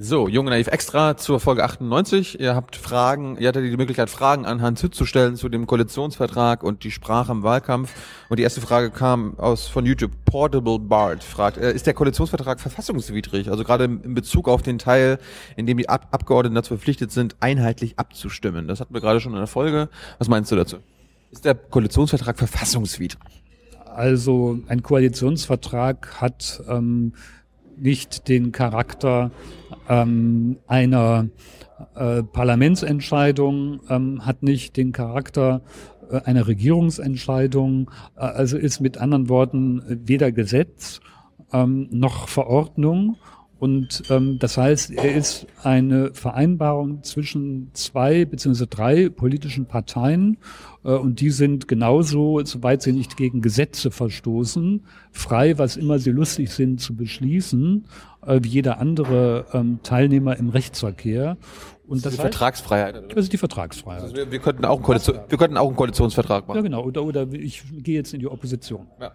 So, Junge Naiv Extra zur Folge 98. Ihr habt Fragen, ihr hattet die Möglichkeit, Fragen an Hans Hütt zu stellen zu dem Koalitionsvertrag und die Sprache im Wahlkampf. Und die erste Frage kam aus von YouTube. Portable Bart fragt, äh, ist der Koalitionsvertrag verfassungswidrig? Also gerade in Bezug auf den Teil, in dem die Ab Abgeordneten dazu verpflichtet sind, einheitlich abzustimmen. Das hatten wir gerade schon in der Folge. Was meinst du dazu? Ist der Koalitionsvertrag verfassungswidrig? Also ein Koalitionsvertrag hat ähm, nicht den Charakter ähm, einer äh, Parlamentsentscheidung, ähm, hat nicht den Charakter äh, einer Regierungsentscheidung, äh, also ist mit anderen Worten weder Gesetz ähm, noch Verordnung. Und ähm, das heißt, er ist eine Vereinbarung zwischen zwei beziehungsweise drei politischen Parteien äh, und die sind genauso, soweit sie nicht gegen Gesetze verstoßen, frei, was immer sie lustig sind, zu beschließen, äh, wie jeder andere ähm, Teilnehmer im Rechtsverkehr. Und das, das ist die heißt, Vertragsfreiheit. Oder? Das ist die Vertragsfreiheit. Also wir, wir, könnten auch einen Koalition, wir könnten auch einen Koalitionsvertrag machen. Ja, genau. Oder, oder ich gehe jetzt in die Opposition. Ja.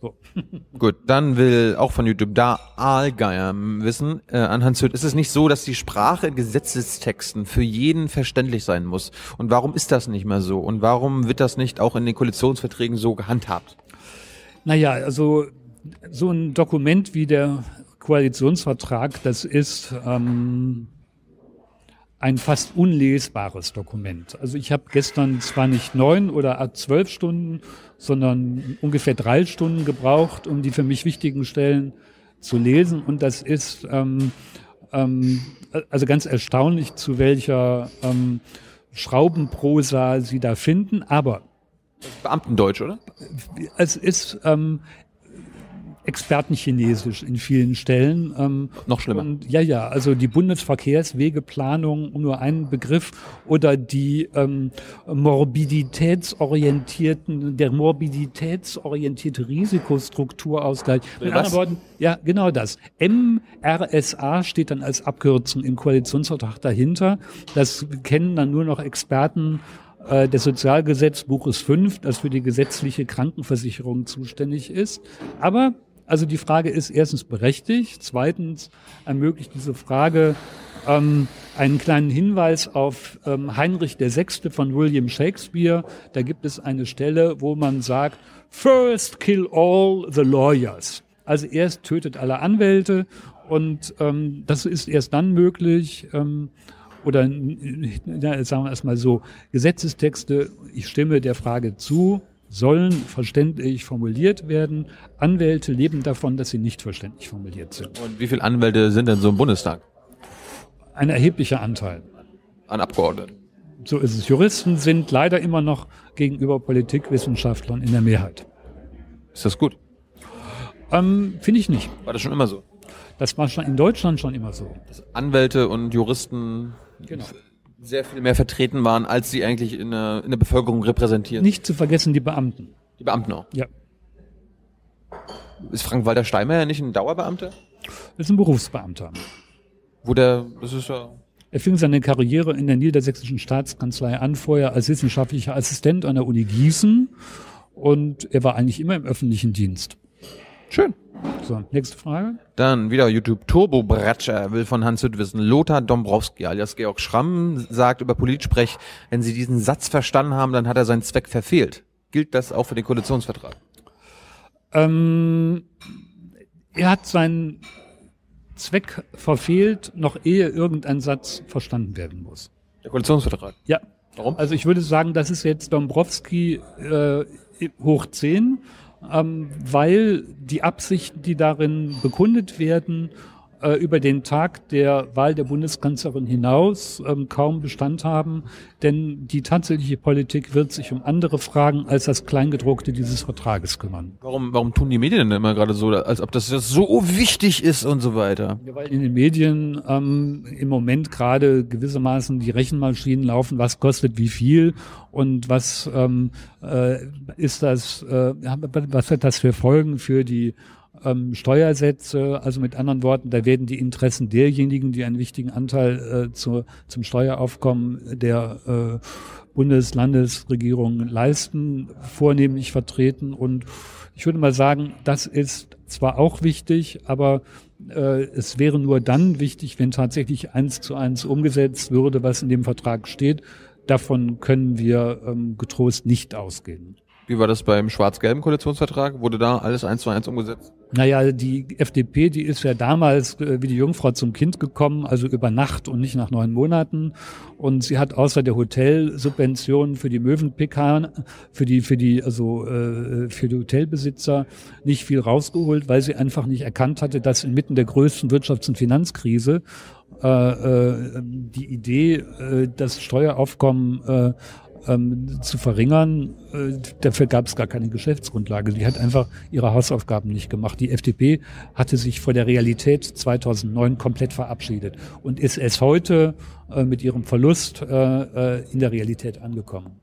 So. Gut, dann will auch von YouTube da Aalgeier wissen, äh, an Hans Hütt, ist es nicht so, dass die Sprache in Gesetzestexten für jeden verständlich sein muss? Und warum ist das nicht mehr so? Und warum wird das nicht auch in den Koalitionsverträgen so gehandhabt? Naja, also so ein Dokument wie der Koalitionsvertrag, das ist ähm, ein fast unlesbares Dokument. Also ich habe gestern zwar nicht neun oder zwölf Stunden, sondern ungefähr drei Stunden gebraucht, um die für mich wichtigen Stellen zu lesen. Und das ist ähm, ähm, also ganz erstaunlich, zu welcher ähm, Schraubenprosa Sie da finden. Aber Beamtendeutsch, oder? Es ist ähm, Expertenchinesisch in vielen Stellen. Ähm, Noch schlimmer. Und, ja, ja, also die Bundesverkehrswegeplanung, um nur einen Begriff, oder die ähm, morbiditätsorientierten, der morbiditätsorientierte Risikostrukturausgleich. Mit anderen Worten, ja, genau das. MRSA steht dann als Abkürzung im Koalitionsvertrag dahinter. Das kennen dann nur noch Experten äh, des Sozialgesetzbuches 5, das für die gesetzliche Krankenversicherung zuständig ist. Aber also die Frage ist erstens berechtigt, zweitens ermöglicht diese Frage ähm, einen kleinen Hinweis auf ähm, Heinrich VI. von William Shakespeare. Da gibt es eine Stelle, wo man sagt, First kill all the lawyers. Also erst tötet alle Anwälte und ähm, das ist erst dann möglich, ähm, oder ja, sagen wir erstmal so, Gesetzestexte, ich stimme der Frage zu, sollen verständlich formuliert werden. Anwälte leben davon, dass sie nicht verständlich formuliert sind. Und wie viele Anwälte sind denn so im Bundestag? Ein erheblicher Anteil. An Abgeordneten. So ist es. Juristen sind leider immer noch gegenüber Politikwissenschaftlern in der Mehrheit. Ist das gut? Ähm, Finde ich nicht. War das schon immer so? Das war schon in Deutschland schon immer so. Dass Anwälte und Juristen genau sehr viel mehr vertreten waren, als sie eigentlich in der, in der Bevölkerung repräsentieren. Nicht zu vergessen die Beamten. Die Beamten auch? Ja. Ist Frank-Walter Steinmeier nicht ein Dauerbeamter? Das ist ein Berufsbeamter. Wo der, das ist ja... Er fing seine Karriere in der niedersächsischen Staatskanzlei an, vorher als wissenschaftlicher Assistent an der Uni Gießen und er war eigentlich immer im öffentlichen Dienst. Schön. So, nächste Frage. Dann wieder YouTube. Turbo Bratscher will von Hans Hütt wissen. Lothar Dombrowski alias Georg Schramm sagt über Politsprech, wenn Sie diesen Satz verstanden haben, dann hat er seinen Zweck verfehlt. Gilt das auch für den Koalitionsvertrag? Ähm, er hat seinen Zweck verfehlt, noch ehe irgendein Satz verstanden werden muss. Der Koalitionsvertrag? Ja. Warum? Also ich würde sagen, das ist jetzt Dombrowski äh, hoch 10 ähm, weil die Absichten, die darin bekundet werden, äh, über den Tag der Wahl der Bundeskanzlerin hinaus ähm, kaum Bestand haben, denn die tatsächliche Politik wird sich um andere Fragen als das Kleingedruckte dieses Vertrages kümmern. Warum, warum tun die Medien denn immer gerade so, als ob das so wichtig ist und so weiter? Ja, weil in den Medien ähm, im Moment gerade gewissermaßen die Rechenmaschinen laufen, was kostet wie viel und was ähm, äh, ist das, äh, was hat das für Folgen für die ähm, Steuersätze, also mit anderen Worten, da werden die Interessen derjenigen, die einen wichtigen Anteil äh, zu, zum Steueraufkommen der äh, Bundes-, Landesregierung leisten, vornehmlich vertreten. Und ich würde mal sagen, das ist zwar auch wichtig, aber Äh, es wäre nur dann wichtig, wenn tatsächlich eins zu eins umgesetzt würde, was in dem Vertrag steht. Davon können wir ähm, getrost nicht ausgehen. Wie war das beim schwarz-gelben Koalitionsvertrag? Wurde da alles eins zu eins umgesetzt? Naja, die FDP, die ist ja damals äh, wie die Jungfrau zum Kind gekommen, also über Nacht und nicht nach neun Monaten. Und sie hat außer der Hotelsubventionen für die Möwenpicker, für die, für die, also äh, für die Hotelbesitzer nicht viel rausgeholt, weil sie einfach nicht erkannt hatte, dass inmitten der größten Wirtschafts- und Finanzkrise äh, äh, die Idee, äh, das Steueraufkommen äh, ähm, zu verringern. Äh, dafür gab es gar keine Geschäftsgrundlage. Sie hat einfach ihre Hausaufgaben nicht gemacht. Die FDP hatte sich vor der Realität 2009 komplett verabschiedet und ist es heute äh, mit ihrem Verlust äh, äh in der Realität angekommen.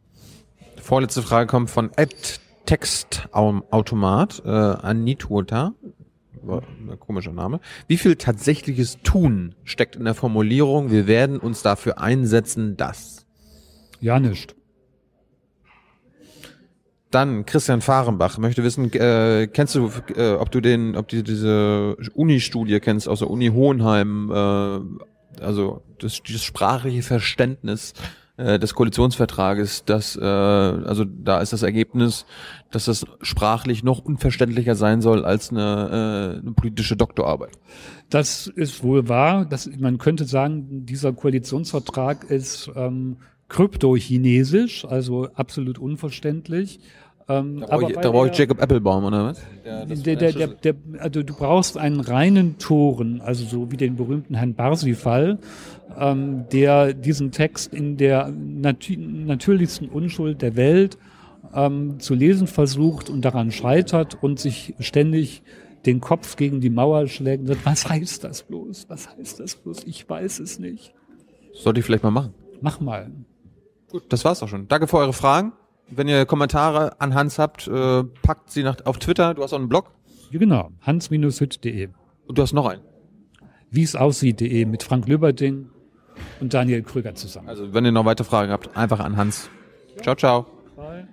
Vorletzte Frage kommt von Ed Textautomat äh, Anitwota. Ein komischer Name. Wie viel tatsächliches Tun steckt in der Formulierung, wir werden uns dafür einsetzen, dass? Ja, nicht. Dann Christian Fahrenbach möchte wissen, äh, kennst du, äh, ob du den, ob du diese Uni-Studie kennst aus der Uni Hohenheim, äh, also das, dieses sprachliche Verständnis äh, des Koalitionsvertrages, dass äh, also da ist das Ergebnis, dass das sprachlich noch unverständlicher sein soll als eine, äh, eine politische Doktorarbeit. Das ist wohl wahr. Das, man könnte sagen, dieser Koalitionsvertrag ist ähm, kryptochinesisch, also absolut unverständlich. Ähm, da brauche ich, brauch ich Jacob Applebaum, oder was? Der, der, der, der, also du brauchst einen reinen Toren, also so wie den berühmten Herrn Barsifal, ähm, der diesen Text in der nat natürlichsten Unschuld der Welt ähm, zu lesen versucht und daran scheitert und sich ständig den Kopf gegen die Mauer schlägt und sagt, was heißt das bloß? Was heißt das bloß? Ich weiß es nicht. Sollte ich vielleicht mal machen. Mach mal. Gut, das war's auch schon. Danke für eure Fragen. Wenn ihr Kommentare an Hans habt, äh, packt sie nach, auf Twitter. Du hast auch einen Blog. Ja, genau, hans-hütt.de. Und du hast noch einen. Wie es aussieht.de mit Frank Löberding und Daniel Krüger zusammen. Also wenn ihr noch weitere Fragen habt, einfach an Hans. Ciao, ciao. Bye.